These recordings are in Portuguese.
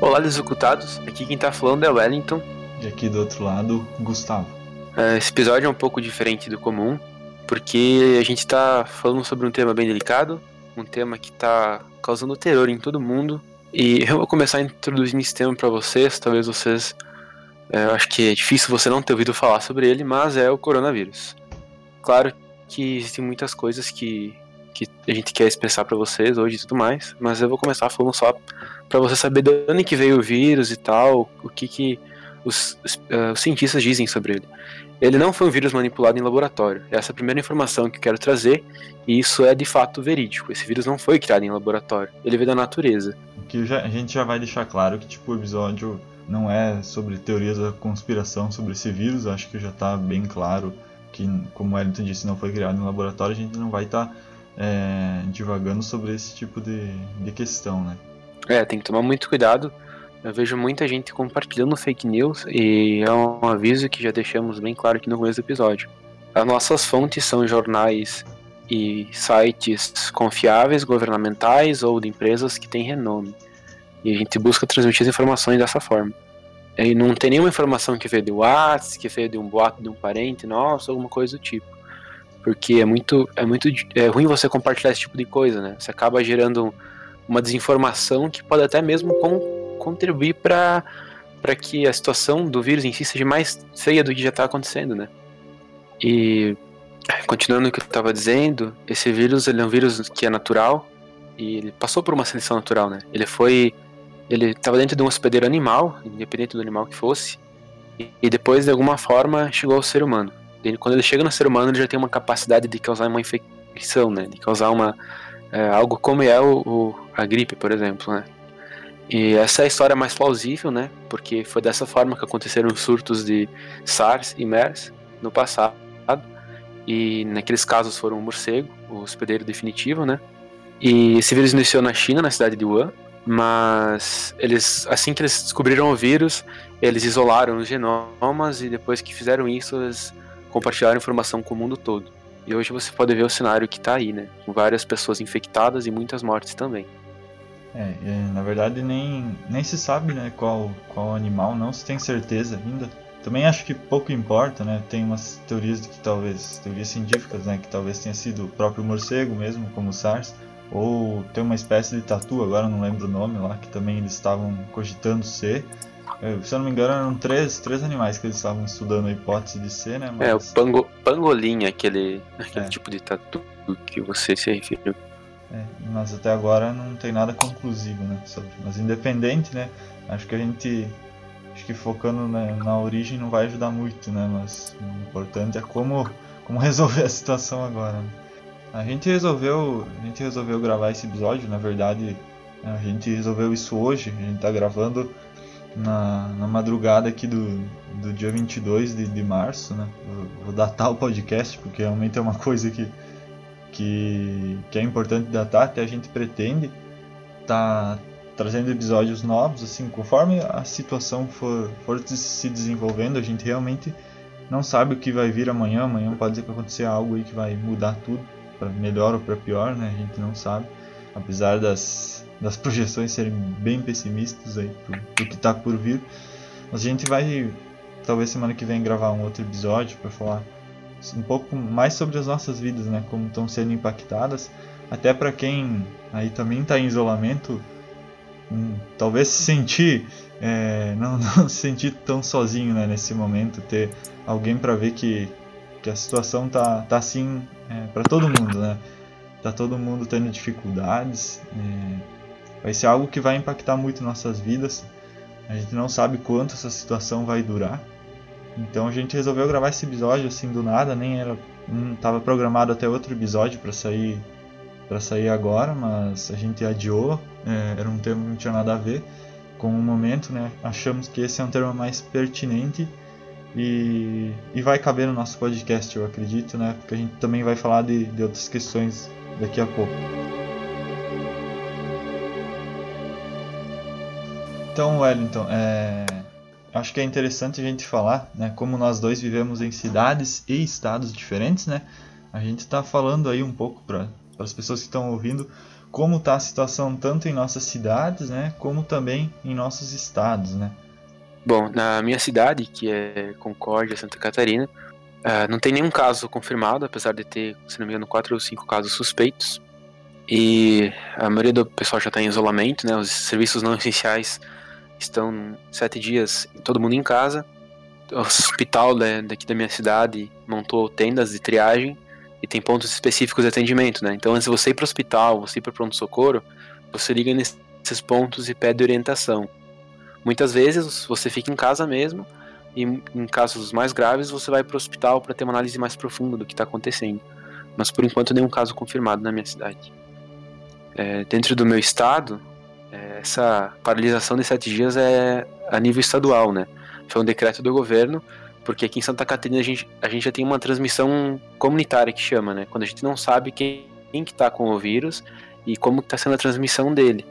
Olá, desocutados. Aqui quem tá falando é Wellington. E aqui do outro lado, Gustavo. É, esse episódio é um pouco diferente do comum, porque a gente tá falando sobre um tema bem delicado, um tema que tá causando terror em todo mundo. E eu vou começar introduzindo esse tema para vocês, talvez vocês. É, eu acho que é difícil você não ter ouvido falar sobre ele, mas é o coronavírus. Claro que existem muitas coisas que, que a gente quer expressar para vocês hoje e tudo mais, mas eu vou começar falando só para você saber de onde que veio o vírus e tal, o que que os, uh, os, cientistas dizem sobre ele. Ele não foi um vírus manipulado em laboratório. Essa é a primeira informação que eu quero trazer, e isso é de fato verídico. Esse vírus não foi criado em laboratório, ele veio da natureza. Que já, a gente já vai deixar claro que tipo, o episódio não é sobre teorias da conspiração sobre esse vírus, acho que já está bem claro que, como o Wellington disse, não foi criado em laboratório, a gente não vai estar tá, é, divagando sobre esse tipo de, de questão, né? É, tem que tomar muito cuidado. Eu vejo muita gente compartilhando fake news e é um aviso que já deixamos bem claro aqui no começo do episódio. As nossas fontes são jornais e sites confiáveis, governamentais ou de empresas que têm renome. E a gente busca transmitir as informações dessa forma. E não tem nenhuma informação que veio do WhatsApp, que veio de um boato de um parente nosso, alguma coisa do tipo. Porque é muito, é muito é ruim você compartilhar esse tipo de coisa, né? Você acaba gerando uma desinformação que pode até mesmo contribuir para para que a situação do vírus em si seja mais feia do que já está acontecendo, né? E continuando o que eu estava dizendo, esse vírus ele é um vírus que é natural e ele passou por uma seleção natural, né? Ele foi ele estava dentro de um hospedeiro animal, independente do animal que fosse, e, e depois de alguma forma chegou ao ser humano. E quando ele chega no ser humano, ele já tem uma capacidade de causar uma infecção, né? De causar uma é, algo como é o, o, a gripe, por exemplo, né? E essa é a história mais plausível, né? Porque foi dessa forma que aconteceram os surtos de SARS e MERS no passado. E naqueles casos foram o morcego, o hospedeiro definitivo, né? E esse vírus iniciou na China, na cidade de Wuhan, mas eles, assim que eles descobriram o vírus, eles isolaram os genomas e depois que fizeram isso, eles compartilharam informação com o mundo todo. E hoje você pode ver o cenário que está aí, né? Com várias pessoas infectadas e muitas mortes também. É, é, na verdade nem, nem se sabe né, qual, qual animal, não se tem certeza ainda. Também acho que pouco importa, né? Tem umas teorias de que talvez, teorias científicas, né? Que talvez tenha sido o próprio morcego mesmo, como o SARS. Ou tem uma espécie de tatu, agora não lembro o nome lá, que também eles estavam cogitando ser. É, se eu não me engano, eram três, três animais que eles estavam estudando a hipótese de ser, né? Mas... É, o pango, pangolim, aquele, aquele é. tipo de tatu que você se referiu. É, mas até agora não tem nada conclusivo, né? Sobre. Mas independente, né? Acho que a gente. Acho que focando na, na origem não vai ajudar muito, né? Mas o importante é como, como resolver a situação agora. Né? A gente resolveu. A gente resolveu gravar esse episódio, na verdade, a gente resolveu isso hoje, a gente tá gravando na, na madrugada aqui do, do dia 22 de, de março, né? Vou, vou datar o podcast, porque realmente é uma coisa que, que, que é importante datar, até a gente pretende tá trazendo episódios novos, assim, conforme a situação for, for se desenvolvendo, a gente realmente não sabe o que vai vir amanhã, amanhã pode acontecer algo aí que vai mudar tudo, para melhor ou para pior, né? A gente não sabe, apesar das das projeções serem bem pessimistas aí pro, pro que está por vir. Mas a gente vai, talvez semana que vem, gravar um outro episódio para falar um pouco mais sobre as nossas vidas, né? Como estão sendo impactadas. Até para quem aí também está em isolamento, hum, talvez se sentir, é, não, não se sentir tão sozinho né, nesse momento, ter alguém para ver que, que a situação tá, tá assim é, para todo mundo, né? Tá todo mundo tendo dificuldades. É, vai ser algo que vai impactar muito nossas vidas. A gente não sabe quanto essa situação vai durar. Então a gente resolveu gravar esse episódio assim do nada, nem era estava programado até outro episódio para sair para sair agora, mas a gente adiou. É, era um tema que não tinha nada a ver com o momento, né? Achamos que esse é um tema mais pertinente e, e vai caber no nosso podcast, eu acredito, né? Porque a gente também vai falar de, de outras questões daqui a pouco. Então, Wellington, é... acho que é interessante a gente falar, né, como nós dois vivemos em cidades e estados diferentes, né? A gente está falando aí um pouco para as pessoas que estão ouvindo como está a situação tanto em nossas cidades, né, como também em nossos estados, né? Bom, na minha cidade, que é Concórdia, Santa Catarina, uh, não tem nenhum caso confirmado, apesar de ter, se não me engano, quatro ou cinco casos suspeitos. E a maioria do pessoal já está em isolamento, né? Os serviços não essenciais estão sete dias, todo mundo em casa. O hospital né, daqui da minha cidade montou tendas de triagem e tem pontos específicos de atendimento, né? Então, de você ir para o hospital, você ir para pronto-socorro, você liga nesses pontos e pede orientação. Muitas vezes você fica em casa mesmo e em casos mais graves você vai para o hospital para ter uma análise mais profunda do que está acontecendo. Mas por enquanto nenhum caso confirmado na minha cidade. É, dentro do meu estado, essa paralisação de sete dias é a nível estadual, né? Foi um decreto do governo, porque aqui em Santa Catarina a gente, a gente já tem uma transmissão comunitária que chama, né? Quando a gente não sabe quem, quem que tá com o vírus e como está sendo a transmissão dele.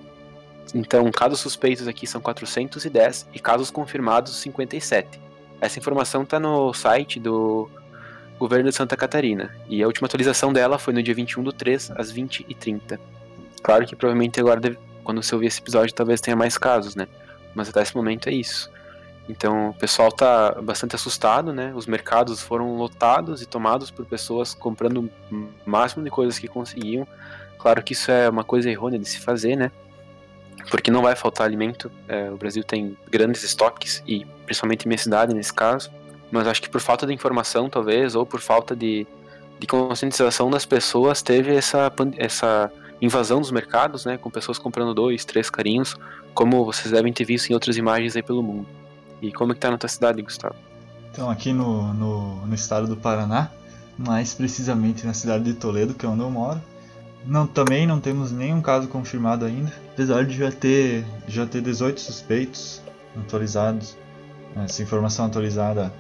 Então, casos suspeitos aqui são 410 e casos confirmados 57. Essa informação está no site do governo de Santa Catarina e a última atualização dela foi no dia 21 do 3 às 20h30. Claro que provavelmente agora, deve, quando você ouvir esse episódio, talvez tenha mais casos, né? Mas até esse momento é isso. Então o pessoal está bastante assustado, né? Os mercados foram lotados e tomados por pessoas comprando o máximo de coisas que conseguiam. Claro que isso é uma coisa errônea de se fazer, né? Porque não vai faltar alimento. É, o Brasil tem grandes estoques e principalmente minha cidade nesse caso. Mas acho que por falta de informação, talvez, ou por falta de, de conscientização das pessoas, teve essa, essa invasão dos mercados, né, com pessoas comprando dois, três carinhos, como vocês devem ter visto em outras imagens aí pelo mundo. E como é que tá na tua cidade, Gustavo? Então, aqui no, no, no estado do Paraná, mais precisamente na cidade de Toledo, que é onde eu moro, não, também não temos nenhum caso confirmado ainda, apesar de já ter, já ter 18 suspeitos atualizados, essa informação atualizada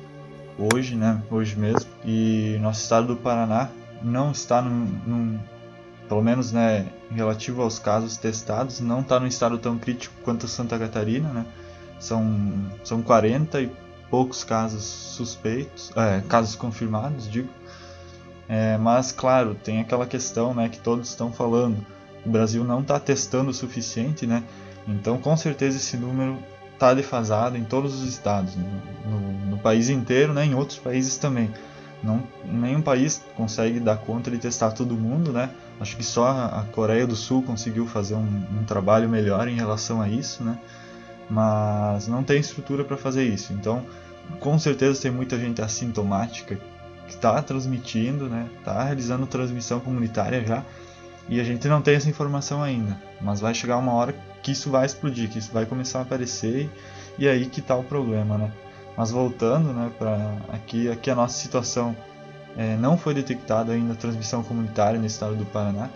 hoje, né, hoje mesmo, e nosso estado do Paraná não está num, num pelo menos né, relativo aos casos testados, não está num estado tão crítico quanto Santa Catarina, né? São, são 40 e poucos casos suspeitos, é, casos confirmados, digo. É, mas, claro, tem aquela questão né, que todos estão falando. O Brasil não está testando o suficiente, né? Então, com certeza, esse número está defasado em todos os estados, no, no, no país inteiro, né, em outros países também. Não, nenhum país consegue dar conta de testar todo mundo, né? Acho que só a Coreia do Sul conseguiu fazer um, um trabalho melhor em relação a isso, né? Mas não tem estrutura para fazer isso. Então, com certeza tem muita gente assintomática que está transmitindo, né? Está realizando transmissão comunitária já. E a gente não tem essa informação ainda. Mas vai chegar uma hora que isso vai explodir, que isso vai começar a aparecer e, aí que está o problema, né? Mas voltando, né, para aqui, aqui a nossa situação é, não foi detectada ainda transmissão comunitária no estado do Paraná.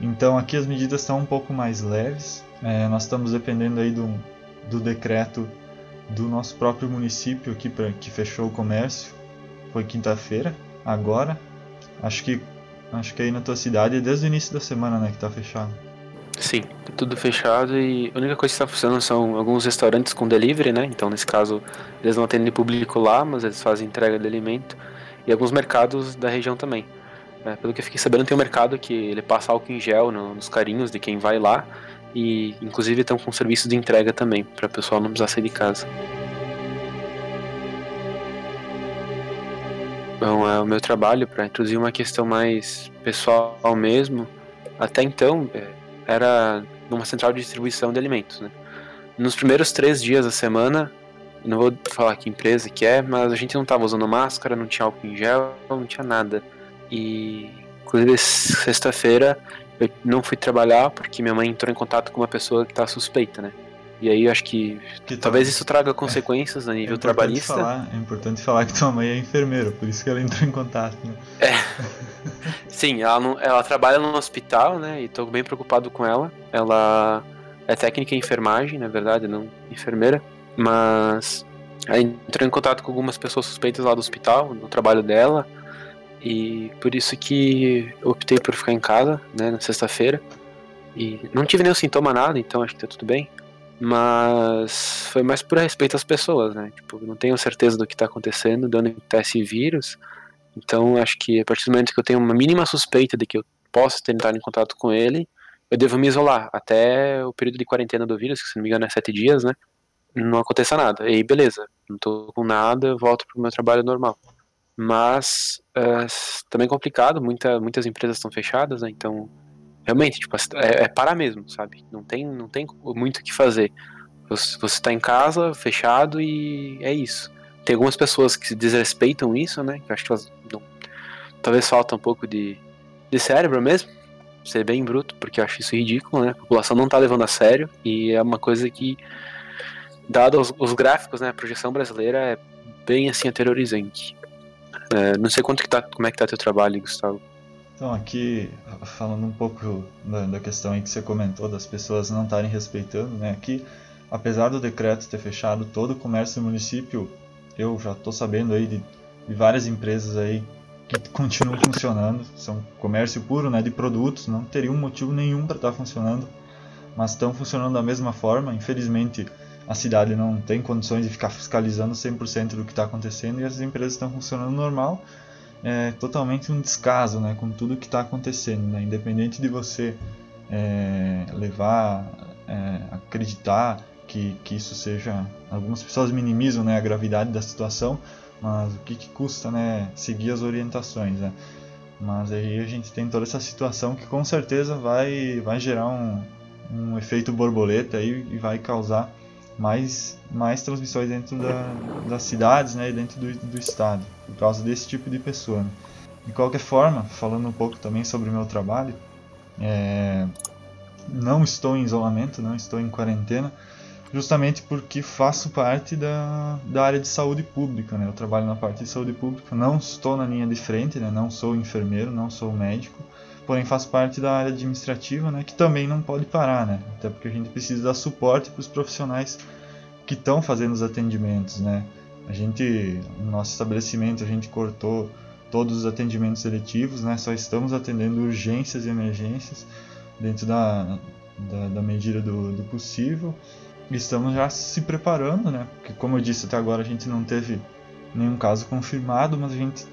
Então aqui as medidas estão um pouco mais leves. É, nós estamos dependendo aí do, do decreto do nosso próprio município aqui pra, que fechou o comércio. Foi quinta-feira, agora. Acho que acho que aí na tua cidade é desde o início da semana, né, que está fechado. Sim, tá tudo fechado e a única coisa que está funcionando são alguns restaurantes com delivery, né? Então, nesse caso, eles não atendem público lá, mas eles fazem entrega de alimento e alguns mercados da região também. É, pelo que eu fiquei sabendo, tem um mercado que ele passa álcool em gel no, nos carinhos de quem vai lá e, inclusive, estão com serviço de entrega também, para o pessoal não precisar sair de casa. Bom, é o meu trabalho para introduzir uma questão mais pessoal mesmo. Até então, é, era numa central de distribuição de alimentos. Né? Nos primeiros três dias da semana, não vou falar que empresa que é, mas a gente não estava usando máscara, não tinha álcool em gel, não tinha nada. E, inclusive, sexta-feira eu não fui trabalhar porque minha mãe entrou em contato com uma pessoa que está suspeita, né? E aí eu acho que, que talvez isso traga consequências é, a nível é trabalhista. Falar, é importante falar que tua mãe é enfermeira, por isso que ela entrou em contato. Né? É. Sim, ela, não, ela trabalha no hospital, né? E tô bem preocupado com ela. Ela é técnica em enfermagem, na verdade, não enfermeira. Mas ela entrou em contato com algumas pessoas suspeitas lá do hospital, no trabalho dela. E por isso que eu optei por ficar em casa, né, na sexta-feira. E não tive nenhum sintoma nada, então acho que tá tudo bem. Mas foi mais por respeito às pessoas, né? Tipo, não tenho certeza do que está acontecendo, de onde está esse vírus. Então, acho que a partir do momento que eu tenho uma mínima suspeita de que eu possa ter entrado em contato com ele, eu devo me isolar até o período de quarentena do vírus, que se não me engano é sete dias, né? Não aconteça nada. E aí, beleza, não tô com nada, volto pro meu trabalho normal. Mas é, também é complicado, muita, muitas empresas estão fechadas, né? Então, realmente, tipo, é, é parar mesmo, sabe? Não tem, não tem muito o que fazer. Você, você tá em casa, fechado, e é isso. Tem algumas pessoas que desrespeitam isso, né? Que acho que elas não, talvez falta um pouco de, de cérebro mesmo ser bem bruto, porque eu acho isso ridículo, né? A população não tá levando a sério e é uma coisa que, dado os, os gráficos, né, a projeção brasileira é bem assim aterrorizante. É, não sei quanto que tá, como é que tá teu trabalho, Gustavo. Então aqui falando um pouco da, da questão que você comentou das pessoas não estarem respeitando, né? Aqui, apesar do decreto ter fechado todo o comércio do município, eu já estou sabendo aí de, de várias empresas aí que continuam funcionando, são comércio puro, né, de produtos, não teria um motivo nenhum para estar tá funcionando, mas estão funcionando da mesma forma. Infelizmente, a cidade não tem condições de ficar fiscalizando 100% do que está acontecendo e as empresas estão funcionando normal. É totalmente um descaso, né, com tudo que está acontecendo, né, independente de você é, levar, é, acreditar que, que isso seja. Algumas pessoas minimizam né, a gravidade da situação, mas o que, que custa, né, seguir as orientações, né? Mas aí a gente tem toda essa situação que com certeza vai, vai gerar um, um efeito borboleta aí e vai causar mais, mais transmissões dentro da, das cidades né, e dentro do, do estado, por causa desse tipo de pessoa. Né? De qualquer forma, falando um pouco também sobre o meu trabalho, é, não estou em isolamento, não estou em quarentena, justamente porque faço parte da, da área de saúde pública, né? Eu trabalho na parte de saúde pública, não estou na linha de frente, né? Não sou enfermeiro, não sou médico, porém faço parte da área administrativa, né? Que também não pode parar, né? Até porque a gente precisa dar suporte para os profissionais que estão fazendo os atendimentos, né? A gente, no nosso estabelecimento, a gente cortou todos os atendimentos seletivos, né? Só estamos atendendo urgências e emergências dentro da, da, da medida do, do possível estamos já se preparando, né? Porque como eu disse até agora a gente não teve nenhum caso confirmado, mas a gente,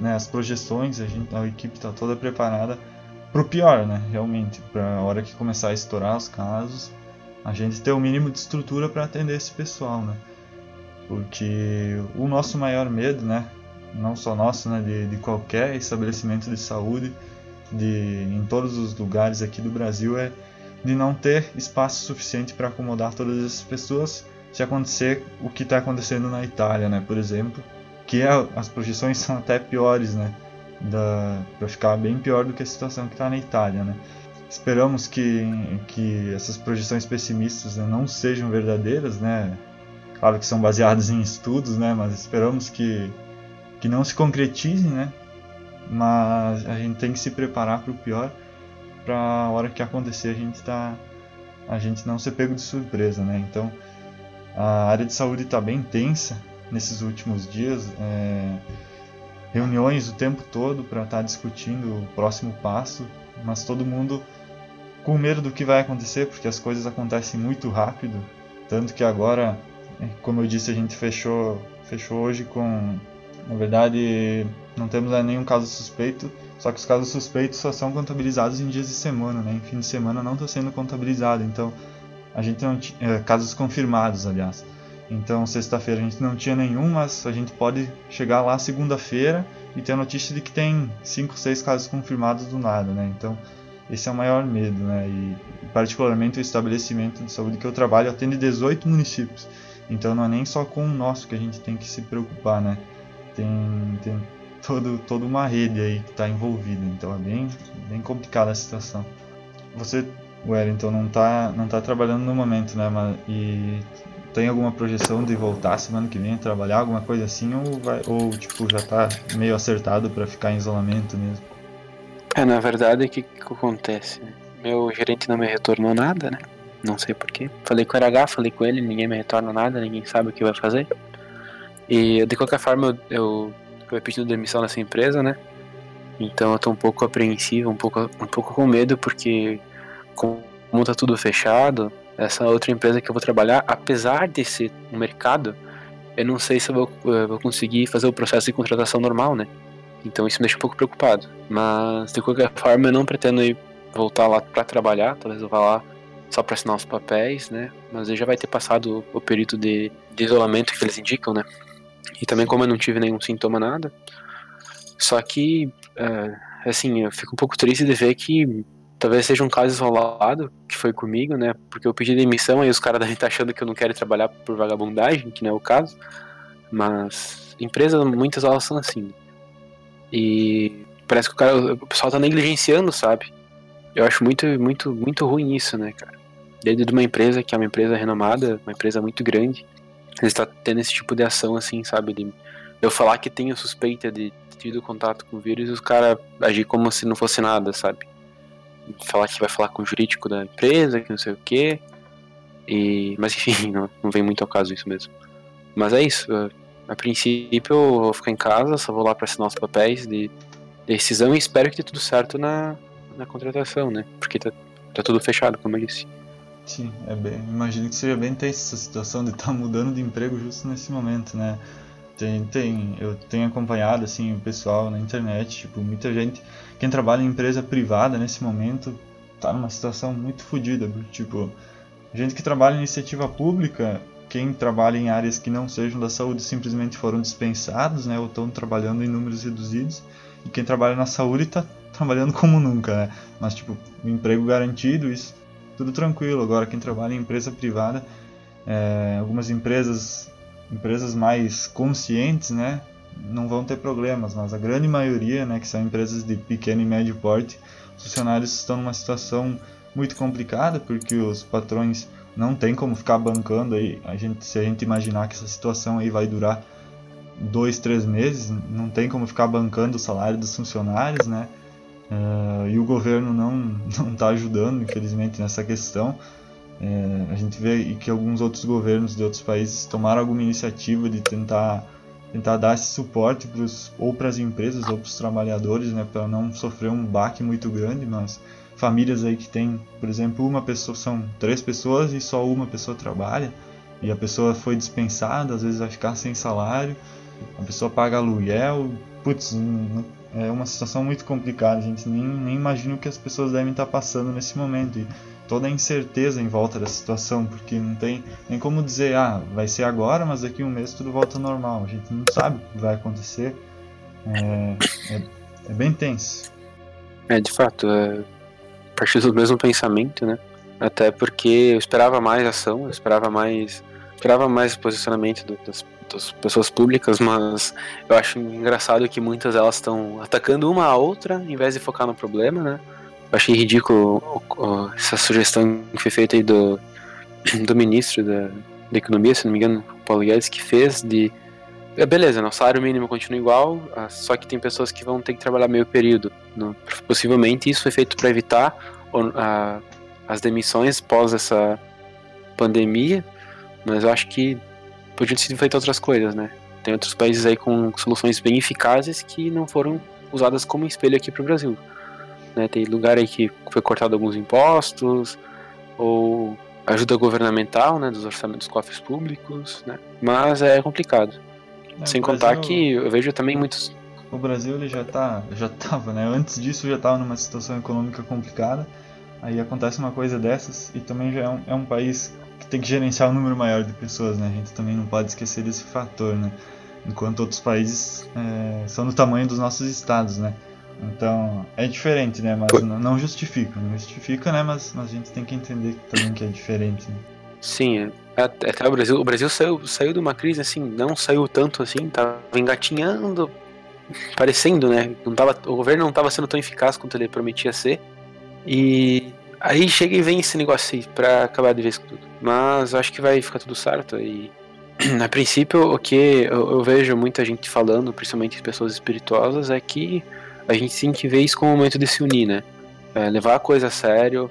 né, as projeções, a gente, a equipe está toda preparada para o pior, né? Realmente, para a hora que começar a estourar os casos, a gente ter o mínimo de estrutura para atender esse pessoal, né? Porque o nosso maior medo, né? Não só nosso, né? De, de qualquer estabelecimento de saúde, de em todos os lugares aqui do Brasil é de não ter espaço suficiente para acomodar todas essas pessoas se acontecer o que está acontecendo na Itália, né, por exemplo, que é, as projeções são até piores, né, para ficar bem pior do que a situação que está na Itália, né. Esperamos que, que essas projeções pessimistas né, não sejam verdadeiras, né, claro que são baseadas em estudos, né, mas esperamos que, que não se concretizem, né, mas a gente tem que se preparar para o pior para a hora que acontecer a gente tá a gente não ser pego de surpresa, né? Então a área de saúde está bem tensa nesses últimos dias, é, reuniões o tempo todo para estar tá discutindo o próximo passo, mas todo mundo com medo do que vai acontecer, porque as coisas acontecem muito rápido, tanto que agora, como eu disse, a gente fechou fechou hoje com na verdade não temos nenhum caso suspeito só que os casos suspeitos só são contabilizados em dias de semana, né? Em fim de semana não está sendo contabilizado. Então, a gente não. É, casos confirmados, aliás. Então, sexta-feira a gente não tinha nenhum, mas a gente pode chegar lá segunda-feira e ter a notícia de que tem 5, 6 casos confirmados do nada, né? Então, esse é o maior medo, né? E, particularmente o estabelecimento de saúde que eu trabalho atende 18 municípios. Então, não é nem só com o nosso que a gente tem que se preocupar, né? Tem, tem todo, toda uma rede aí que está envolvida. Então é bem, bem complicada a situação. Você, Wellington, não está não tá trabalhando no momento, né? E tem alguma projeção de voltar semana que vem a trabalhar, alguma coisa assim, ou, vai, ou tipo, já está meio acertado para ficar em isolamento mesmo? É, na verdade, o que, que acontece? Meu gerente não me retornou nada, né? Não sei porquê. Falei com o RH, falei com ele, ninguém me retorna nada, ninguém sabe o que vai fazer. E de qualquer forma, eu, eu pedido demissão nessa empresa, né? Então eu tô um pouco apreensivo, um pouco, um pouco com medo, porque como tá tudo fechado, essa outra empresa que eu vou trabalhar, apesar de ser um mercado, eu não sei se eu vou, eu vou conseguir fazer o processo de contratação normal, né? Então isso me deixa um pouco preocupado. Mas de qualquer forma eu não pretendo ir voltar lá para trabalhar, talvez eu vá lá só para assinar os papéis, né? Mas ele já vai ter passado o período de, de isolamento que eles indicam, né? E também como eu não tive nenhum sintoma nada. Só que, é, assim, eu fico um pouco triste de ver que talvez seja um caso isolado, que foi comigo, né? Porque eu pedi demissão e os caras devem estar achando que eu não quero trabalhar por vagabundagem, que não é o caso. Mas empresas, muitas elas são assim. E parece que o, cara, o pessoal tá negligenciando, sabe? Eu acho muito, muito, muito ruim isso, né, cara? Dentro de uma empresa que é uma empresa renomada, uma empresa muito grande, ele está tendo esse tipo de ação, assim, sabe? De eu falar que tenho suspeita de ter tido contato com o vírus e os caras agir como se não fosse nada, sabe? Falar que vai falar com o jurídico da empresa, que não sei o quê. E, mas enfim, não, não vem muito ao caso isso mesmo. Mas é isso. A princípio eu vou ficar em casa, só vou lá para assinar os papéis de decisão e espero que dê tudo certo na, na contratação, né? Porque tá, tá tudo fechado, como eu disse. Sim, é bem, imagino que seja bem tensa essa situação de estar tá mudando de emprego justo nesse momento, né? Tem, tem, eu tenho acompanhado assim o pessoal na internet, tipo, muita gente, quem trabalha em empresa privada nesse momento tá numa situação muito fodida, tipo, gente que trabalha em iniciativa pública quem trabalha em áreas que não sejam da saúde simplesmente foram dispensados, né, ou estão trabalhando em números reduzidos, e quem trabalha na saúde está trabalhando como nunca, né? Mas tipo, emprego garantido, isso tudo tranquilo. Agora quem trabalha em empresa privada, é, algumas empresas, empresas mais conscientes, né, não vão ter problemas, mas a grande maioria, né, que são empresas de pequeno e médio porte, os funcionários estão numa situação muito complicada porque os patrões não tem como ficar bancando aí. A gente, se a gente imaginar que essa situação aí vai durar dois, três meses, não tem como ficar bancando o salário dos funcionários, né? Uh, e o governo não não está ajudando, infelizmente, nessa questão. É, a gente vê que alguns outros governos de outros países tomaram alguma iniciativa de tentar tentar dar esse suporte pros, ou para as empresas ou para os trabalhadores, né, para não sofrer um baque muito grande, mas famílias aí que tem, por exemplo, uma pessoa, são três pessoas e só uma pessoa trabalha, e a pessoa foi dispensada, às vezes vai ficar sem salário, a pessoa paga aluguel, putz, é uma situação muito complicada, a gente nem, nem imagina o que as pessoas devem estar passando nesse momento, e toda a incerteza em volta da situação, porque não tem nem como dizer, ah, vai ser agora, mas daqui a um mês tudo volta ao normal, a gente não sabe o que vai acontecer, é, é, é bem tenso. É, de fato, é, partir do mesmo pensamento, né? Até porque eu esperava mais ação, eu esperava mais, esperava mais posicionamento do, das, das, pessoas públicas, mas eu acho engraçado que muitas elas estão atacando uma a outra em vez de focar no problema, né? Achei ridículo essa sugestão que foi feita aí do, do ministro da, da Economia, se não me engano, Paulo Guedes, que fez de é, beleza, né? o salário mínimo continua igual, ah, só que tem pessoas que vão ter que trabalhar meio período. No, possivelmente isso foi feito para evitar a, as demissões pós essa pandemia, mas eu acho que podiam ser feitas outras coisas, né? Tem outros países aí com soluções bem eficazes que não foram usadas como espelho aqui para o Brasil. Né? Tem lugar aí que foi cortado alguns impostos, ou ajuda governamental, né, dos orçamentos dos cofres públicos, né? Mas é complicado. É, Sem contar Brasil, que eu vejo também muitos. O Brasil ele já tá, já tava, né? Antes disso já estava numa situação econômica complicada. Aí acontece uma coisa dessas e também já é um, é um país que tem que gerenciar um número maior de pessoas, né? A gente também não pode esquecer desse fator, né? Enquanto outros países é, são do tamanho dos nossos estados, né? Então é diferente, né? Mas não, não justifica, não justifica, né? Mas, mas, a gente tem que entender também que é diferente. Né? Sim, é. Até o Brasil, o Brasil saiu, saiu de uma crise assim, não saiu tanto assim, tava engatinhando, parecendo, né? Não tava, o governo não estava sendo tão eficaz quanto ele prometia ser. E aí chega e vem esse negócio aí pra acabar de vez com tudo. Mas acho que vai ficar tudo certo e a princípio o que eu, eu vejo muita gente falando, principalmente pessoas espirituosas, é que a gente tem que ver isso como um momento de se unir, né? É, levar a coisa a sério,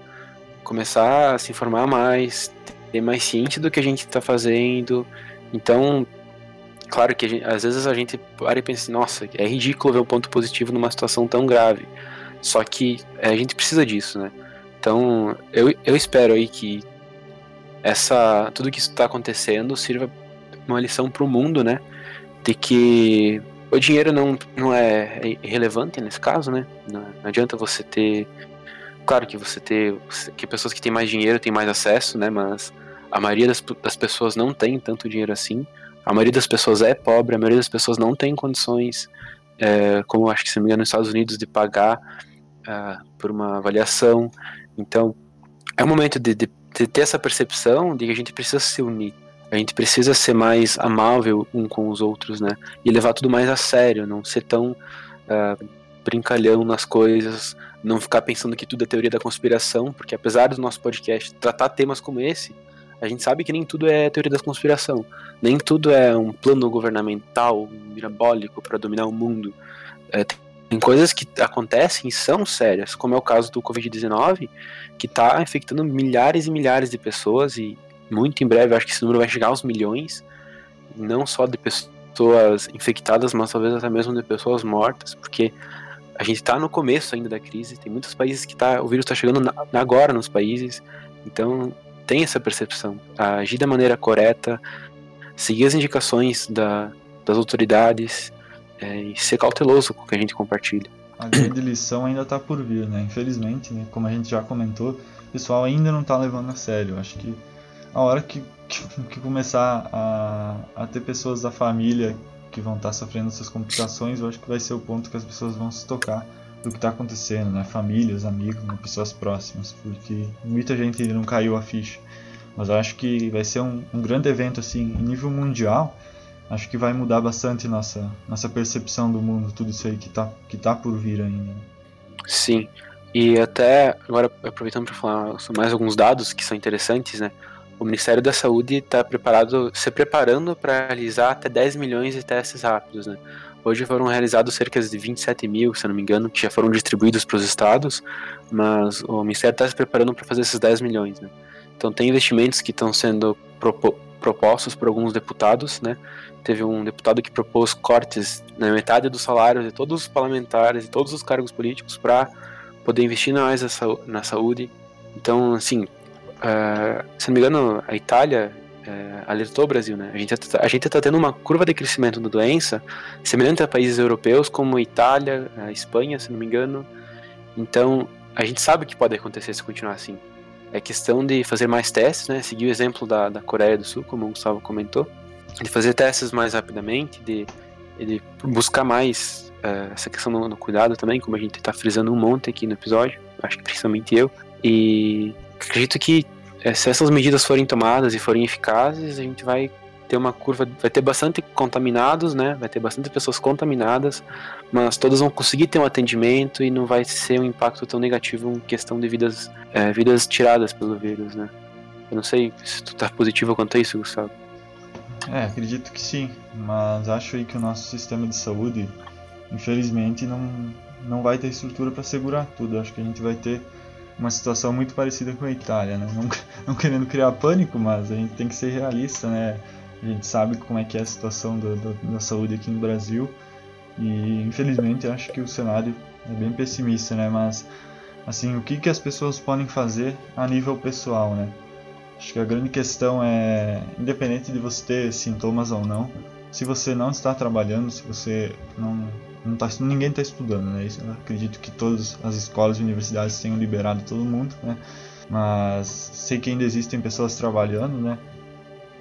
começar a se informar mais, ter mais ciente do que a gente está fazendo. Então, claro que gente, às vezes a gente para e pensa, nossa, é ridículo ver um ponto positivo numa situação tão grave. Só que é, a gente precisa disso, né? Então, eu, eu espero aí que essa tudo que está acontecendo sirva uma lição para o mundo, né? De que o dinheiro não, não é relevante nesse caso, né? Não, adianta você ter claro que você ter que pessoas que têm mais dinheiro têm mais acesso, né? Mas a maioria das, das pessoas não tem tanto dinheiro assim. A maioria das pessoas é pobre, a maioria das pessoas não tem condições, é, como acho que se não me engano nos Estados Unidos, de pagar uh, por uma avaliação. Então, é o momento de, de, de, ter essa percepção de que a gente precisa se unir. A gente precisa ser mais amável um com os outros, né? E levar tudo mais a sério, não ser tão uh, brincalhão nas coisas, não ficar pensando que tudo é teoria da conspiração, porque apesar do nosso podcast tratar temas como esse, a gente sabe que nem tudo é teoria da conspiração, nem tudo é um plano governamental mirabólico para dominar o mundo. É, tem coisas que acontecem e são sérias, como é o caso do Covid-19, que está infectando milhares e milhares de pessoas e muito em breve acho que esse número vai chegar aos milhões, não só de pessoas infectadas, mas talvez até mesmo de pessoas mortas, porque a gente está no começo ainda da crise, tem muitos países que tá, o vírus está chegando na, agora nos países, então tem essa percepção. Agir da maneira correta, seguir as indicações da, das autoridades é, e ser cauteloso com o que a gente compartilha. A grande lição ainda está por vir, né? Infelizmente, né? como a gente já comentou, o pessoal ainda não está levando a sério. Acho que a hora que, que, começar a, a ter pessoas da família que vão estar tá sofrendo essas complicações, eu acho que vai ser o ponto que as pessoas vão se tocar do que está acontecendo, né? Famílias, amigos, né? pessoas próximas, porque muita gente não caiu a ficha. Mas eu acho que vai ser um, um grande evento assim, em nível mundial. Acho que vai mudar bastante nossa nossa percepção do mundo, tudo isso aí que está que tá por vir ainda. Sim. E até agora aproveitando para falar mais alguns dados que são interessantes, né? O Ministério da Saúde está preparado, se preparando para realizar até 10 milhões de testes rápidos, né? Hoje foram realizados cerca de 27 mil, se não me engano, que já foram distribuídos para os estados, mas o Ministério está se preparando para fazer esses 10 milhões. Né? Então, tem investimentos que estão sendo propo propostos por alguns deputados. Né? Teve um deputado que propôs cortes na metade do salário de todos os parlamentares e todos os cargos políticos para poder investir mais na saúde. Então, assim, uh, se não me engano, a Itália é, alertou o Brasil, né? A gente a gente está tendo uma curva de crescimento da doença semelhante a países europeus como Itália, a Espanha, se não me engano. Então a gente sabe que pode acontecer se continuar assim. É questão de fazer mais testes, né? Seguir o exemplo da, da Coreia do Sul, como o Gustavo comentou, de fazer testes mais rapidamente, de, de buscar mais uh, essa questão do, cuidado também, como a gente está frisando um monte aqui no episódio, acho que principalmente eu. E acredito que é, se essas medidas forem tomadas e forem eficazes, a gente vai ter uma curva, vai ter bastante contaminados, né? Vai ter bastante pessoas contaminadas, mas todas vão conseguir ter um atendimento e não vai ser um impacto tão negativo em questão de vidas, é, vidas tiradas pelo vírus, né? Eu não sei se tu tá positivo quanto a isso, Gustavo. É, acredito que sim, mas acho aí que o nosso sistema de saúde, infelizmente, não, não vai ter estrutura para segurar tudo. Acho que a gente vai ter uma situação muito parecida com a Itália, né? Não, não, querendo criar pânico, mas a gente tem que ser realista, né? A gente sabe como é que é a situação do, do, da saúde aqui no Brasil e infelizmente acho que o cenário é bem pessimista, né? Mas assim, o que, que as pessoas podem fazer a nível pessoal, né? Acho que a grande questão é, independente de você ter sintomas ou não, se você não está trabalhando, se você não não tá, ninguém está estudando, né? Isso, acredito que todas as escolas e universidades tenham liberado todo mundo, né? Mas sei que ainda existem pessoas trabalhando, né?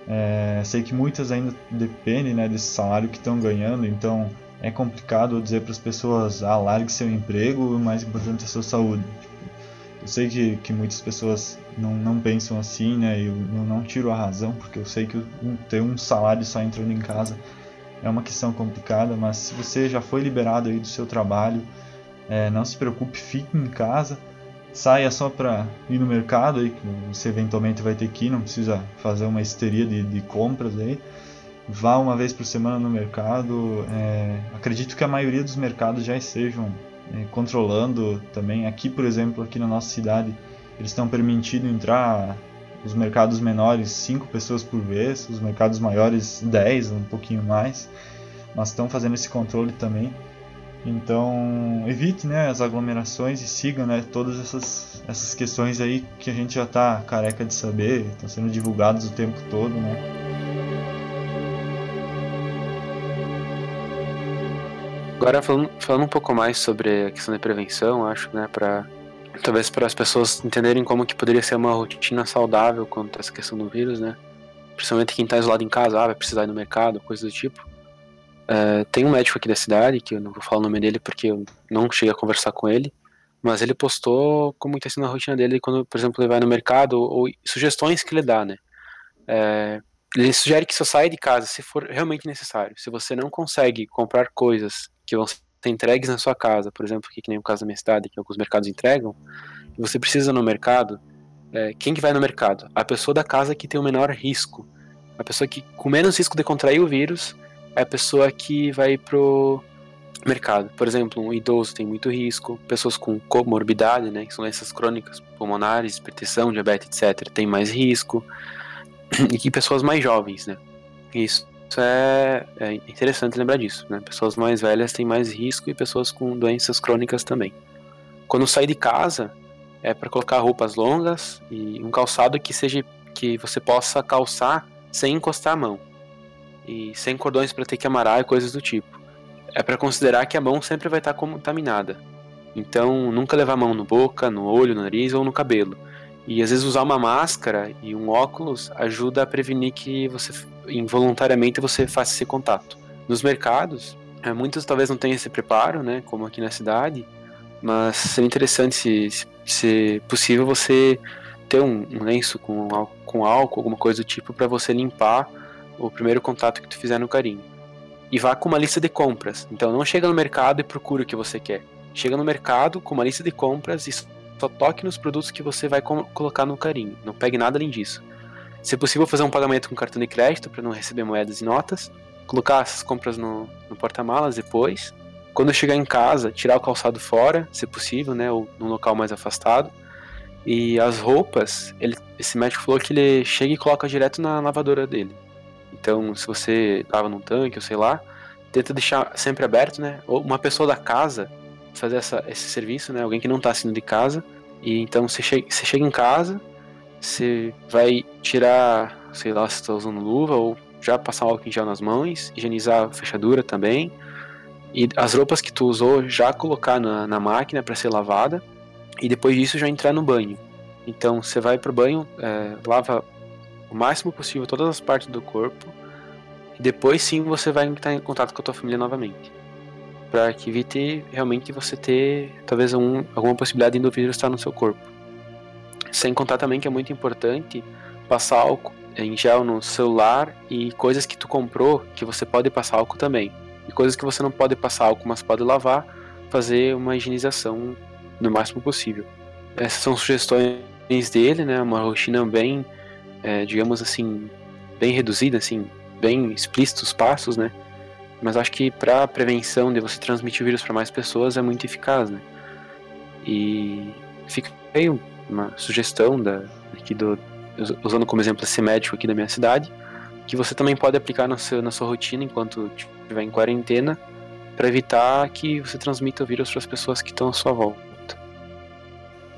É, sei que muitas ainda dependem né, desse salário que estão ganhando, então é complicado dizer para as pessoas ah, largue seu emprego, o mais importante é a sua saúde. Eu sei que, que muitas pessoas não, não pensam assim, né? Eu, eu não tiro a razão, porque eu sei que ter um salário só entrando em casa é uma questão complicada, mas se você já foi liberado aí do seu trabalho, é, não se preocupe, fique em casa, saia só para ir no mercado aí, que você eventualmente vai ter que ir, não precisa fazer uma histeria de, de compras aí. Vá uma vez por semana no mercado. É, acredito que a maioria dos mercados já estejam é, controlando também. Aqui, por exemplo, aqui na nossa cidade, eles estão permitindo entrar os mercados menores 5 pessoas por vez, os mercados maiores 10, um pouquinho mais, mas estão fazendo esse controle também. Então evite né, as aglomerações e siga né, todas essas, essas questões aí que a gente já está careca de saber, estão sendo divulgadas o tempo todo. Né. Agora falando, falando um pouco mais sobre a questão da prevenção, acho, né, para talvez para as pessoas entenderem como que poderia ser uma rotina saudável quanto a essa questão do vírus, né? Principalmente quem está isolado em casa, ah, vai precisar ir no mercado, coisa do tipo. É, tem um médico aqui da cidade, que eu não vou falar o nome dele porque eu não cheguei a conversar com ele, mas ele postou como está sendo a rotina dele quando, por exemplo, ele vai no mercado, ou, ou sugestões que ele dá, né? É, ele sugere que só saia de casa se for realmente necessário. Se você não consegue comprar coisas que vão ser entregues na sua casa, por exemplo, que, que nem o caso da minha cidade, que alguns mercados entregam, você precisa no mercado, é, quem que vai no mercado? A pessoa da casa que tem o menor risco. A pessoa que com menos risco de contrair o vírus é a pessoa que vai pro mercado. Por exemplo, um idoso tem muito risco, pessoas com comorbidade, né, que são doenças crônicas, pulmonares, hipertensão, diabetes, etc., tem mais risco e pessoas mais jovens, né? Isso é, é, interessante lembrar disso, né? Pessoas mais velhas têm mais risco e pessoas com doenças crônicas também. Quando sair de casa, é para colocar roupas longas e um calçado que seja que você possa calçar sem encostar a mão e sem cordões para ter que amarrar e coisas do tipo. É para considerar que a mão sempre vai estar contaminada. Então, nunca levar a mão no boca, no olho, no nariz ou no cabelo e às vezes usar uma máscara e um óculos ajuda a prevenir que você involuntariamente você faça esse contato. Nos mercados, é, muitos talvez não tenham esse preparo, né, como aqui na cidade, mas seria interessante se, se, se possível você ter um, um lenço com, com álcool, alguma coisa do tipo para você limpar o primeiro contato que tu fizer no carinho. E vá com uma lista de compras. Então não chega no mercado e procura o que você quer. Chega no mercado com uma lista de compras e só toque nos produtos que você vai colocar no carinho. Não pegue nada além disso. Se possível, fazer um pagamento com cartão de crédito para não receber moedas e notas. Colocar essas compras no, no porta-malas depois. Quando chegar em casa, tirar o calçado fora, se possível, né, ou num local mais afastado. E as roupas, ele, esse médico falou que ele chega e coloca direto na lavadora dele. Então, se você lava num tanque, ou sei lá, tenta deixar sempre aberto, né? Ou uma pessoa da casa fazer essa, esse serviço, né? Alguém que não está saindo de casa. E então você chega, você chega em casa, você vai tirar, sei lá, se está usando luva ou já passar um álcool em gel nas mãos, higienizar a fechadura também. E as roupas que tu usou já colocar na, na máquina para ser lavada. E depois disso já entrar no banho. Então você vai pro banho, é, lava o máximo possível todas as partes do corpo. E depois sim você vai entrar em contato com a tua família novamente para que evite realmente você ter talvez um, alguma possibilidade de vírus estar no seu corpo. Sem contar também que é muito importante passar álcool em gel no celular e coisas que tu comprou que você pode passar álcool também. E coisas que você não pode passar álcool, mas pode lavar, fazer uma higienização no máximo possível. Essas são sugestões dele, né? Uma rotina bem, é, digamos assim, bem reduzida, assim, bem explícitos os passos, né? Mas acho que para prevenção de você transmitir o vírus para mais pessoas é muito eficaz, né? E fica aí uma sugestão da, aqui do, usando como exemplo esse médico aqui da minha cidade, que você também pode aplicar no seu, na sua rotina enquanto estiver em quarentena, para evitar que você transmita o vírus para as pessoas que estão à sua volta.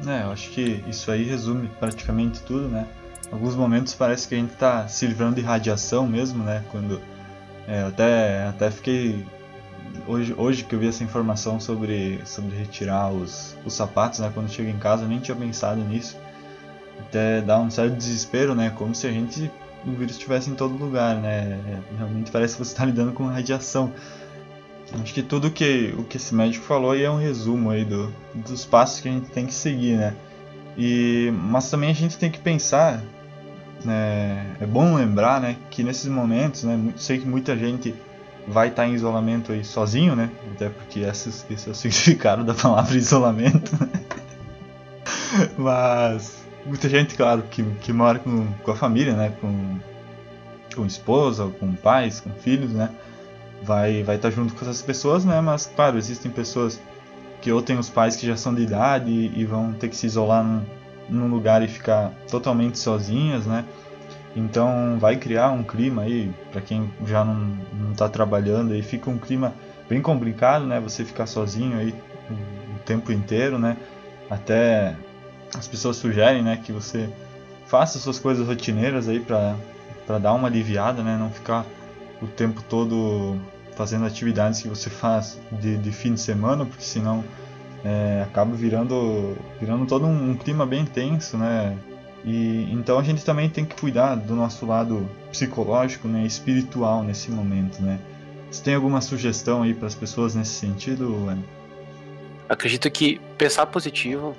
É, eu acho que isso aí resume praticamente tudo, né? Alguns momentos parece que a gente está se livrando de radiação mesmo, né? Quando é, até, até fiquei. Hoje, hoje que eu vi essa informação sobre, sobre retirar os, os sapatos, né? Quando chego em casa, eu nem tinha pensado nisso. Até dá um certo desespero, né? Como se a gente. O vírus estivesse em todo lugar, né? É, realmente parece que você está lidando com radiação. Acho que tudo que o que esse médico falou aí é um resumo aí do, dos passos que a gente tem que seguir, né? E, mas também a gente tem que pensar é, é bom lembrar né, que nesses momentos, né, sei que muita gente vai estar em isolamento aí sozinho, né? Até porque esse, esse é o significado da palavra isolamento. Né? Mas muita gente, claro, que, que mora com, com a família, né? Com, com esposa, com pais, com filhos, né? Vai, vai estar junto com essas pessoas, né? Mas, claro, existem pessoas que ou têm os pais que já são de idade e, e vão ter que se isolar num, num lugar e ficar totalmente sozinhas, né? Então vai criar um clima aí para quem já não está trabalhando aí fica um clima bem complicado, né? Você ficar sozinho aí o tempo inteiro, né? Até as pessoas sugerem, né, que você faça suas coisas rotineiras aí para dar uma aliviada, né? Não ficar o tempo todo fazendo atividades que você faz de, de fim de semana, porque senão é, acaba virando, virando todo um, um clima bem tenso, né? E então a gente também tem que cuidar do nosso lado psicológico, né, espiritual nesse momento, né? Você tem alguma sugestão aí para as pessoas nesse sentido, Len? Acredito que pensar positivo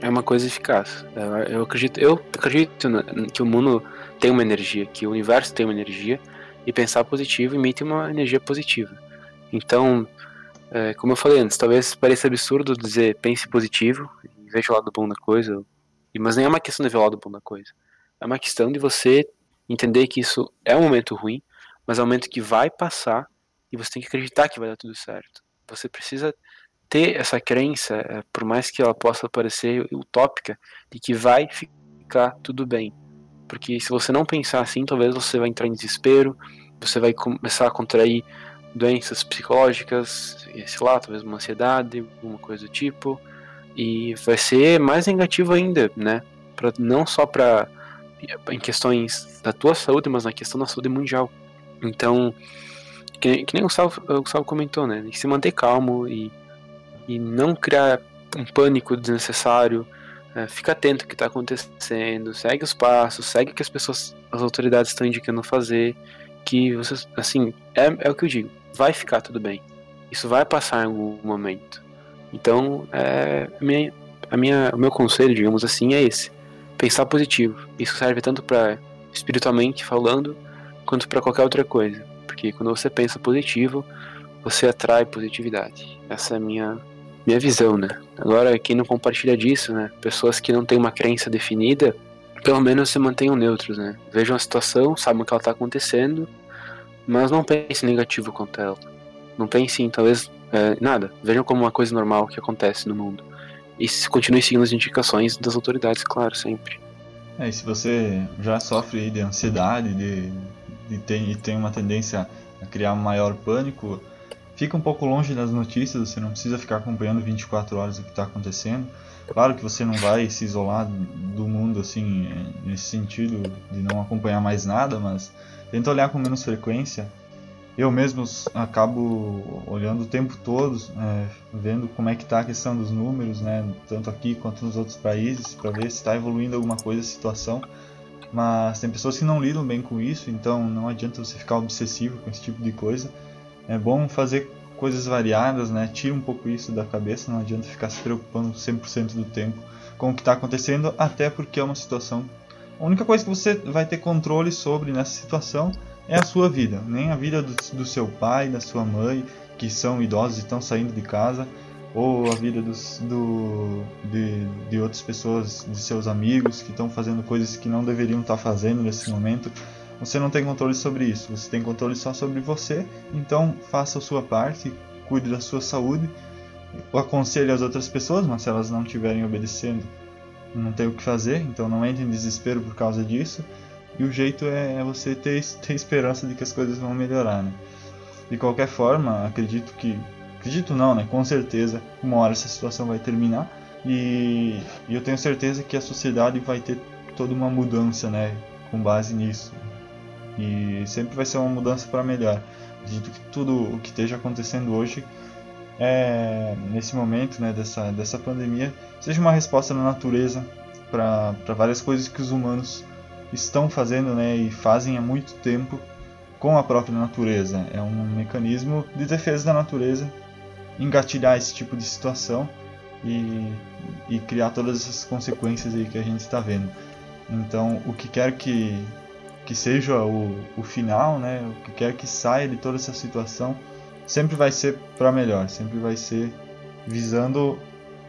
é uma coisa eficaz. Eu acredito, eu acredito que o mundo tem uma energia, que o universo tem uma energia e pensar positivo emite uma energia positiva. Então, é, como eu falei antes, talvez pareça absurdo dizer pense positivo e veja o lado bom da coisa, mas nem é uma questão de ver o lado bom da coisa. É uma questão de você entender que isso é um momento ruim, mas é um momento que vai passar e você tem que acreditar que vai dar tudo certo. Você precisa ter essa crença, é, por mais que ela possa parecer utópica, de que vai ficar tudo bem. Porque se você não pensar assim, talvez você vai entrar em desespero, você vai começar a contrair doenças psicológicas, sei lá, talvez uma ansiedade, alguma coisa do tipo, e vai ser mais negativo ainda, né? Pra, não só para em questões da tua saúde, mas na questão da saúde mundial. Então, que, que nem o Gustavo, o Gustavo comentou, né? Se manter calmo e, e não criar um pânico desnecessário. É, fica atento ao que está acontecendo, segue os passos, segue o que as pessoas, as autoridades estão indicando fazer, que você, assim, é, é o que eu digo vai ficar tudo bem. Isso vai passar em algum momento. Então, é, a minha, a minha, o meu conselho, digamos assim, é esse: pensar positivo. Isso serve tanto para espiritualmente falando, quanto para qualquer outra coisa. Porque quando você pensa positivo, você atrai positividade. Essa é a minha, minha visão, né? Agora, quem não compartilha disso, né? Pessoas que não têm uma crença definida, pelo menos se mantenham neutros, né? Vejam a situação, sabem o que ela está acontecendo mas não pense negativo quanto ela. Não pense em talvez é, nada. Vejam como uma coisa normal que acontece no mundo. E continue seguindo as indicações das autoridades, claro, sempre. É, e se você já sofre de ansiedade, de, de tem, e tem uma tendência a criar maior pânico, fica um pouco longe das notícias, você não precisa ficar acompanhando 24 horas o que está acontecendo. Claro que você não vai se isolar do mundo assim, nesse sentido de não acompanhar mais nada, mas tenta olhar com menos frequência. Eu mesmo acabo olhando o tempo todo, é, vendo como é que está a questão dos números, né, tanto aqui quanto nos outros países, para ver se está evoluindo alguma coisa a situação. Mas tem pessoas que não lidam bem com isso, então não adianta você ficar obsessivo com esse tipo de coisa. É bom fazer coisas variadas, né? Tira um pouco isso da cabeça, não adianta ficar se preocupando 100% do tempo com o que está acontecendo, até porque é uma situação a única coisa que você vai ter controle sobre nessa situação é a sua vida, nem a vida do, do seu pai, da sua mãe, que são idosos e estão saindo de casa, ou a vida dos, do, de, de outras pessoas, de seus amigos que estão fazendo coisas que não deveriam estar fazendo nesse momento. Você não tem controle sobre isso, você tem controle só sobre você, então faça a sua parte, cuide da sua saúde, aconselhe as outras pessoas, mas se elas não estiverem obedecendo, não tem o que fazer, então não entre em desespero por causa disso. E o jeito é, é você ter, ter esperança de que as coisas vão melhorar, né? De qualquer forma, acredito que. Acredito não, né? Com certeza, uma hora essa situação vai terminar. E, e eu tenho certeza que a sociedade vai ter toda uma mudança, né? Com base nisso. E sempre vai ser uma mudança para melhor. Acredito que tudo o que esteja acontecendo hoje é, nesse momento né, dessa, dessa pandemia seja uma resposta na natureza para várias coisas que os humanos estão fazendo né, e fazem há muito tempo com a própria natureza. É um mecanismo de defesa da natureza engatilhar esse tipo de situação e, e criar todas essas consequências aí que a gente está vendo. Então, o que quer que, que seja o, o final, né, o que quer que saia de toda essa situação, sempre vai ser para melhor, sempre vai ser visando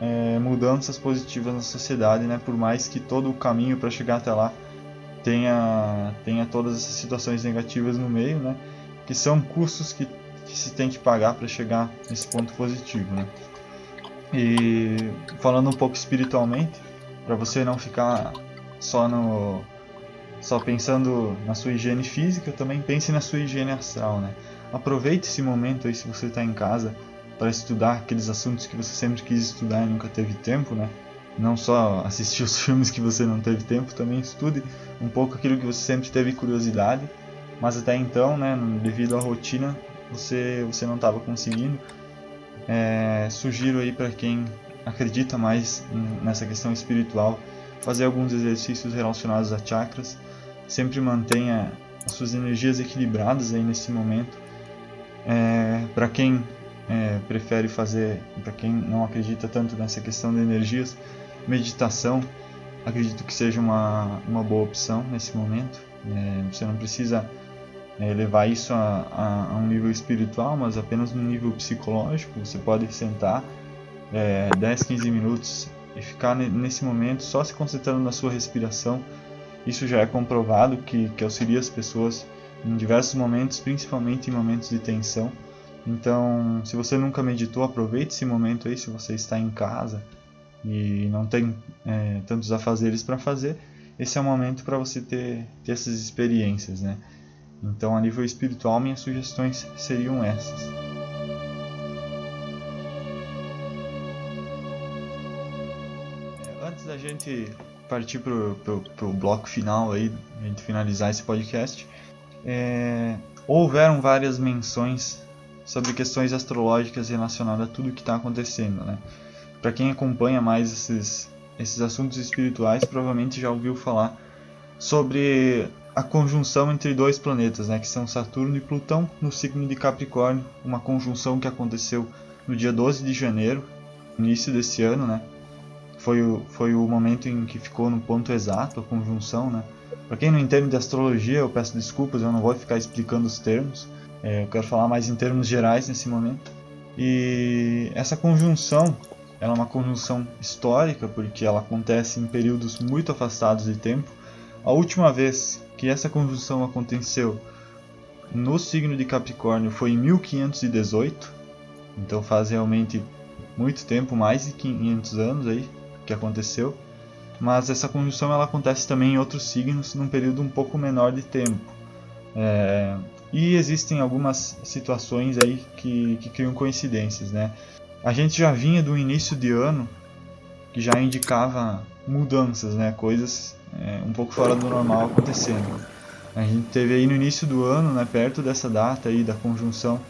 é, mudanças positivas na sociedade, né? Por mais que todo o caminho para chegar até lá tenha tenha todas essas situações negativas no meio, né? Que são custos que, que se tem que pagar para chegar nesse ponto positivo, né? E falando um pouco espiritualmente, para você não ficar só no só pensando na sua higiene física, também pense na sua higiene astral, né? Aproveite esse momento aí se você está em casa para estudar aqueles assuntos que você sempre quis estudar e nunca teve tempo, né? Não só assistir os filmes que você não teve tempo, também estude um pouco aquilo que você sempre teve curiosidade, mas até então, né, devido à rotina, você você não estava conseguindo. É, sugiro aí para quem acredita mais nessa questão espiritual, fazer alguns exercícios relacionados a chakras, sempre mantenha as suas energias equilibradas aí nesse momento. É, para quem é, prefere fazer, para quem não acredita tanto nessa questão de energias, meditação, acredito que seja uma, uma boa opção nesse momento. É, você não precisa é, levar isso a, a, a, um nível espiritual, mas apenas no nível psicológico. Você pode sentar é, 10, 15 minutos e ficar nesse momento só se concentrando na sua respiração. Isso já é comprovado que, que auxilia as pessoas em diversos momentos, principalmente em momentos de tensão. Então, se você nunca meditou, aproveite esse momento aí. Se você está em casa e não tem é, tantos afazeres para fazer, esse é o momento para você ter, ter essas experiências, né? Então, a nível espiritual, minhas sugestões seriam essas. É, antes da gente partir para o bloco final aí, a gente finalizar esse podcast, é, houveram várias menções sobre questões astrológicas relacionadas a tudo que está acontecendo, né? Para quem acompanha mais esses, esses assuntos espirituais, provavelmente já ouviu falar sobre a conjunção entre dois planetas, né, que são Saturno e Plutão, no signo de Capricórnio, uma conjunção que aconteceu no dia 12 de janeiro, início desse ano, né? Foi o, foi o momento em que ficou no ponto exato a conjunção, né? Para quem não entende de astrologia, eu peço desculpas, eu não vou ficar explicando os termos. É, eu quero falar mais em termos gerais nesse momento. E essa conjunção, ela é uma conjunção histórica porque ela acontece em períodos muito afastados de tempo. A última vez que essa conjunção aconteceu no signo de Capricórnio foi em 1518, então faz realmente muito tempo, mais de 500 anos aí que aconteceu. Mas essa conjunção ela acontece também em outros signos num período um pouco menor de tempo. É, e existem algumas situações aí que, que criam coincidências, né? A gente já vinha do início de ano que já indicava mudanças, né? Coisas é, um pouco fora do normal acontecendo. A gente teve aí no início do ano, né, perto dessa data aí da conjunção,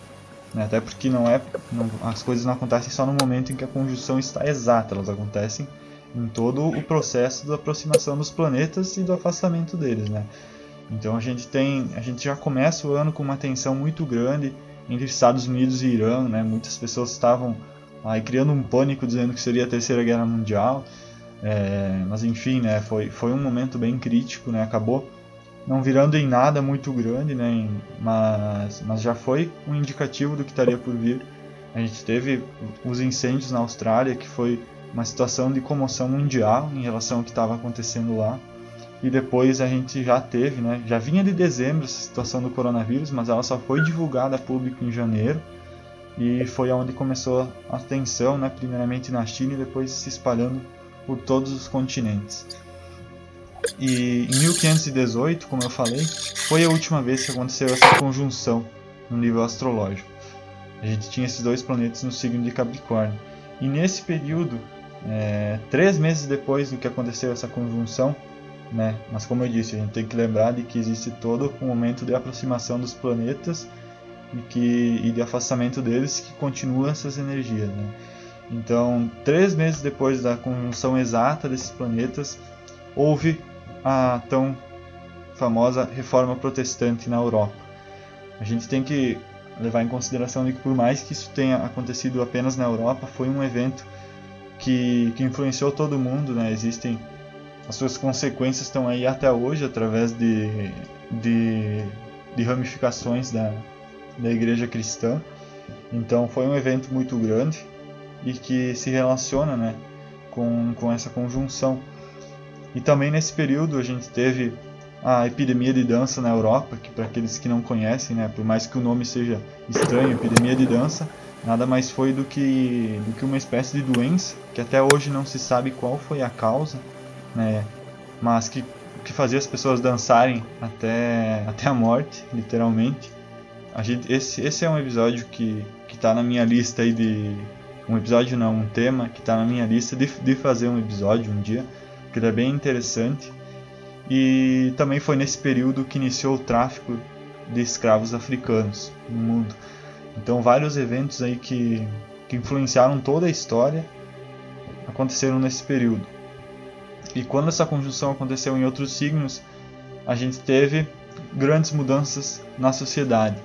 né, até porque não é, não, as coisas não acontecem só no momento em que a conjunção está exata, elas acontecem em todo o processo da aproximação dos planetas e do afastamento deles, né? Então a gente tem, a gente já começa o ano com uma tensão muito grande entre Estados Unidos e Irã, né? Muitas pessoas estavam aí criando um pânico dizendo que seria a terceira guerra mundial. É, mas enfim, né, foi, foi um momento bem crítico, né, acabou não virando em nada muito grande, né, mas, mas já foi um indicativo do que estaria por vir. A gente teve os incêndios na Austrália, que foi uma situação de comoção mundial em relação ao que estava acontecendo lá. E depois a gente já teve, né, já vinha de dezembro essa situação do coronavírus, mas ela só foi divulgada a público em janeiro. E foi onde começou a tensão, né, primeiramente na China e depois se espalhando por todos os continentes. E em 1518, como eu falei, foi a última vez que aconteceu essa conjunção no nível astrológico. A gente tinha esses dois planetas no signo de Capricórnio. E nesse período, é, três meses depois do que aconteceu essa conjunção, né, mas como eu disse, a gente tem que lembrar de que existe todo um momento de aproximação dos planetas e, que, e de afastamento deles que continua essas energias. Né? Então, três meses depois da conjunção exata desses planetas, houve a tão famosa reforma protestante na Europa. A gente tem que levar em consideração que, por mais que isso tenha acontecido apenas na Europa, foi um evento que, que influenciou todo mundo. Né? Existem as suas consequências estão aí até hoje através de, de, de ramificações da, da Igreja Cristã. Então, foi um evento muito grande e que se relaciona né, com, com essa conjunção. E também nesse período a gente teve a epidemia de dança na Europa, que para aqueles que não conhecem, né, por mais que o nome seja estranho, epidemia de dança, nada mais foi do que, do que uma espécie de doença, que até hoje não se sabe qual foi a causa, né, mas que, que fazia as pessoas dançarem até, até a morte, literalmente. A gente, esse, esse é um episódio que está na minha lista aí de, um episódio não, um tema que está na minha lista de, de fazer um episódio um dia, que ele é bem interessante. E também foi nesse período que iniciou o tráfico de escravos africanos no mundo. Então vários eventos aí que, que influenciaram toda a história aconteceram nesse período. E quando essa conjunção aconteceu em outros signos, a gente teve grandes mudanças na sociedade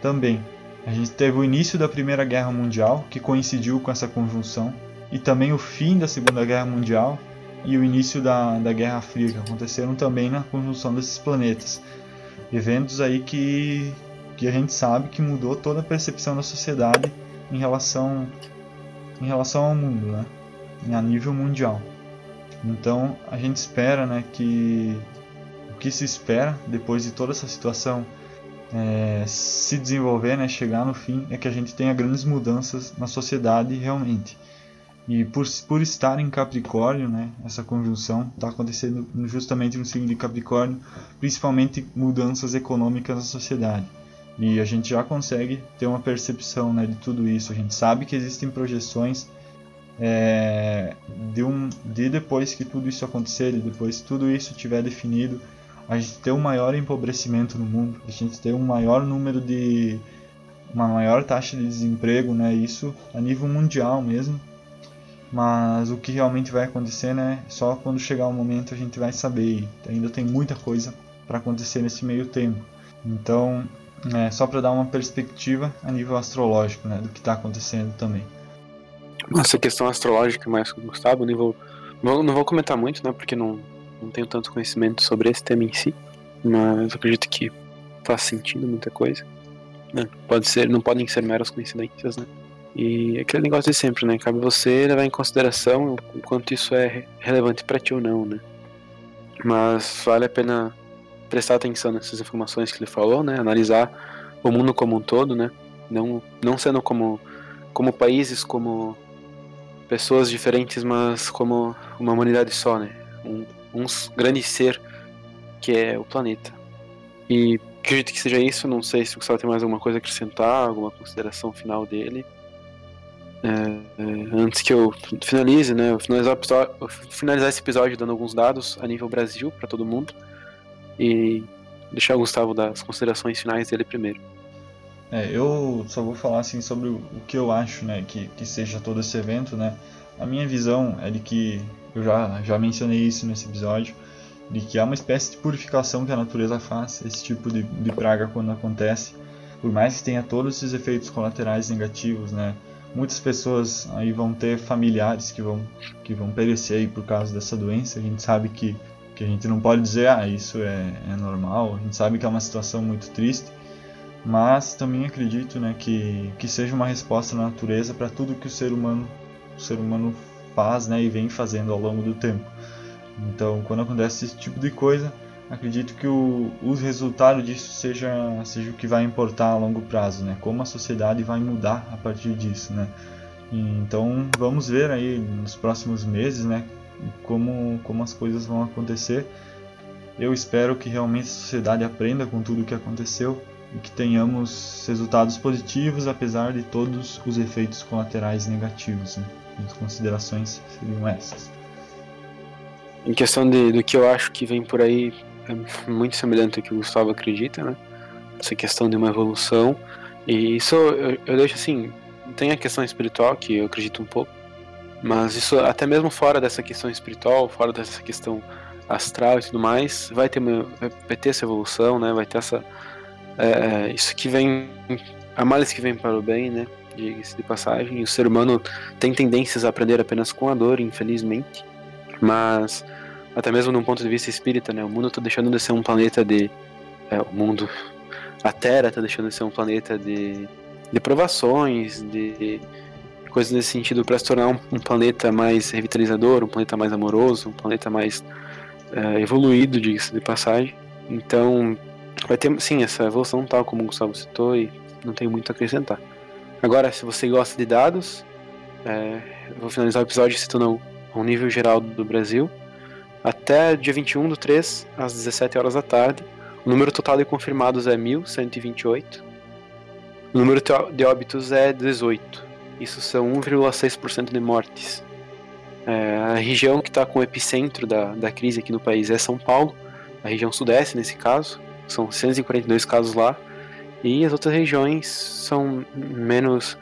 também. A gente teve o início da Primeira Guerra Mundial, que coincidiu com essa conjunção, e também o fim da Segunda Guerra Mundial e o início da, da Guerra Fria, que aconteceram também na conjunção desses planetas. Eventos aí que, que a gente sabe que mudou toda a percepção da sociedade em relação, em relação ao mundo, né? a nível mundial. Então a gente espera né, que o que se espera depois de toda essa situação é, se desenvolver, né, chegar no fim, é que a gente tenha grandes mudanças na sociedade realmente. E por, por estar em Capricórnio, né, essa conjunção está acontecendo justamente no signo de Capricórnio, principalmente mudanças econômicas na sociedade. E a gente já consegue ter uma percepção né, de tudo isso. A gente sabe que existem projeções é, de, um, de depois que tudo isso acontecer, de depois que tudo isso estiver definido, a gente ter um maior empobrecimento no mundo, a gente ter um maior número de. uma maior taxa de desemprego, né? Isso a nível mundial mesmo. Mas o que realmente vai acontecer, né? Só quando chegar o momento a gente vai saber. ainda tem muita coisa para acontecer nesse meio tempo. Então, é, só para dar uma perspectiva a nível astrológico, né? Do que está acontecendo também. Essa questão astrológica mais com o Gustavo, não vou, não vou comentar muito, né? Porque não, não tenho tanto conhecimento sobre esse tema em si, mas acredito que faz sentido muita coisa. Né? Pode ser, não podem ser meras coincidências, né? E aquele negócio de sempre, né? Cabe você levar em consideração o quanto isso é relevante para ti ou não, né? Mas vale a pena prestar atenção nessas informações que ele falou, né? Analisar o mundo como um todo, né? Não, não sendo como, como países, como pessoas diferentes, mas como uma humanidade só, né? Um, um grande ser que é o planeta. E acredito que seja isso. Não sei se o Gustavo tem mais alguma coisa a acrescentar, alguma consideração final dele. É, é, antes que eu finalize, né, eu finalizar, finalizar esse episódio dando alguns dados a nível Brasil para todo mundo e deixar o Gustavo dar as considerações finais dele primeiro. É, eu só vou falar assim sobre o que eu acho, né, que, que seja todo esse evento, né. A minha visão é de que eu já, já mencionei isso nesse episódio, de que há uma espécie de purificação que a natureza faz, esse tipo de, de praga quando acontece, por mais que tenha todos esses efeitos colaterais negativos, né? Muitas pessoas aí vão ter familiares que vão, que vão perecer aí por causa dessa doença. A gente sabe que, que a gente não pode dizer, ah, isso é, é normal. A gente sabe que é uma situação muito triste, mas também acredito, né, que, que seja uma resposta da natureza para tudo que o ser humano, o ser humano faz né, e vem fazendo ao longo do tempo. Então, quando acontece esse tipo de coisa, acredito que o, o resultado disso seja, seja o que vai importar a longo prazo, né? Como a sociedade vai mudar a partir disso, né? Então, vamos ver aí nos próximos meses, né? Como, como as coisas vão acontecer. Eu espero que realmente a sociedade aprenda com tudo o que aconteceu e que tenhamos resultados positivos, apesar de todos os efeitos colaterais negativos. Né? As considerações seriam essas. Em questão de, do que eu acho que vem por aí, é muito semelhante ao que o Gustavo acredita, né? Essa questão de uma evolução. E isso eu, eu deixo assim. Tem a questão espiritual, que eu acredito um pouco. Mas isso, até mesmo fora dessa questão espiritual, fora dessa questão astral e tudo mais, vai ter, vai ter essa evolução, né? Vai ter essa. É, é isso que vem. A males que vem para o bem, né? diga-se de passagem. O ser humano tem tendências a aprender apenas com a dor, infelizmente. Mas, até mesmo num ponto de vista espírita, né, o mundo está deixando de ser um planeta de. É, o mundo. A Terra está deixando de ser um planeta de, de provações, de coisas nesse sentido, para se tornar um, um, planeta mais revitalizador, um planeta mais amoroso, um planeta mais é, evoluído, diga-se de passagem. Então, vai ter, sim, essa evolução tal como o Gustavo citou e não tem muito a acrescentar. Agora, se você gosta de dados, é, eu vou finalizar o episódio citando o nível geral do Brasil. Até dia 21 do 3, às 17 horas da tarde, o número total de confirmados é 1.128. O número de óbitos é 18. Isso são 1,6% de mortes. É, a região que está com o epicentro da, da crise aqui no país é São Paulo, a região sudeste nesse caso. São 142 casos lá e as outras regiões são menos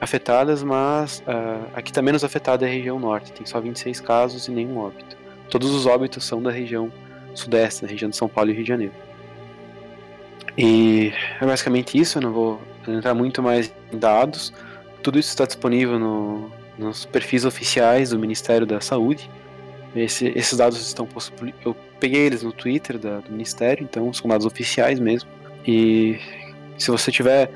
afetadas, mas uh, a que está menos afetada é a região norte, tem só 26 casos e nenhum óbito. Todos os óbitos são da região sudeste, da região de São Paulo e Rio de Janeiro. E é basicamente isso, eu não vou entrar muito mais em dados. Tudo isso está disponível no, nos perfis oficiais do Ministério da Saúde. Esse, esses dados estão eu peguei eles no Twitter da, do Ministério, então são dados oficiais mesmo. E se você tiver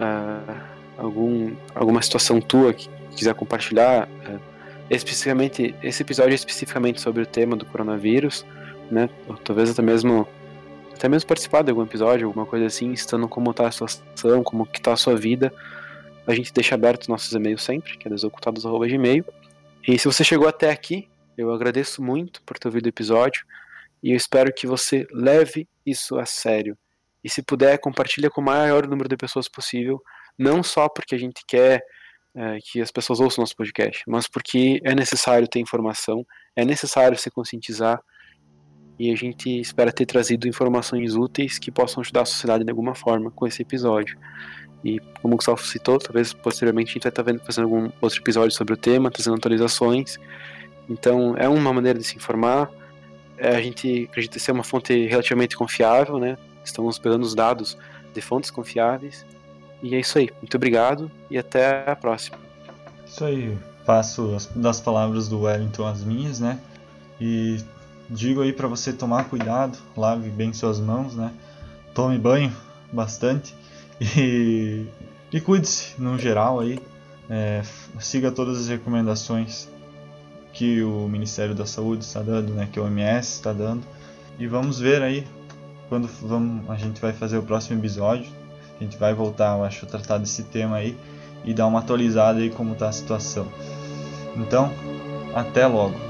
uh, algum, alguma situação tua que quiser compartilhar, uh, especificamente esse episódio é especificamente sobre o tema do coronavírus, né? Talvez até mesmo até mesmo participar de algum episódio, alguma coisa assim, estando como está a situação, como que está a sua vida. A gente deixa aberto nossos e-mails sempre, que é desocultados.gmail. E se você chegou até aqui, eu agradeço muito por ter ouvido o episódio e eu espero que você leve isso a sério. E se puder, compartilhe com o maior número de pessoas possível, não só porque a gente quer é, que as pessoas ouçam nosso podcast, mas porque é necessário ter informação, é necessário se conscientizar e a gente espera ter trazido informações úteis que possam ajudar a sociedade de alguma forma com esse episódio. E como o Gustavo citou, talvez posteriormente a gente vai estar vendo, fazendo algum outro episódio sobre o tema, trazendo atualizações. Então é uma maneira de se informar. É, a gente acredita ser uma fonte relativamente confiável, né? Estamos pegando os dados de fontes confiáveis. E é isso aí. Muito obrigado e até a próxima. Isso aí. Passo das palavras do Wellington as minhas, né? E digo aí para você tomar cuidado, lave bem suas mãos, né? Tome banho bastante e, e cuide-se no geral aí. É, siga todas as recomendações que o Ministério da Saúde está dando, né? Que o OMS está dando. E vamos ver aí quando vamos, a gente vai fazer o próximo episódio. A gente vai voltar, eu acho, tratar desse tema aí e dar uma atualizada aí como está a situação. Então, até logo.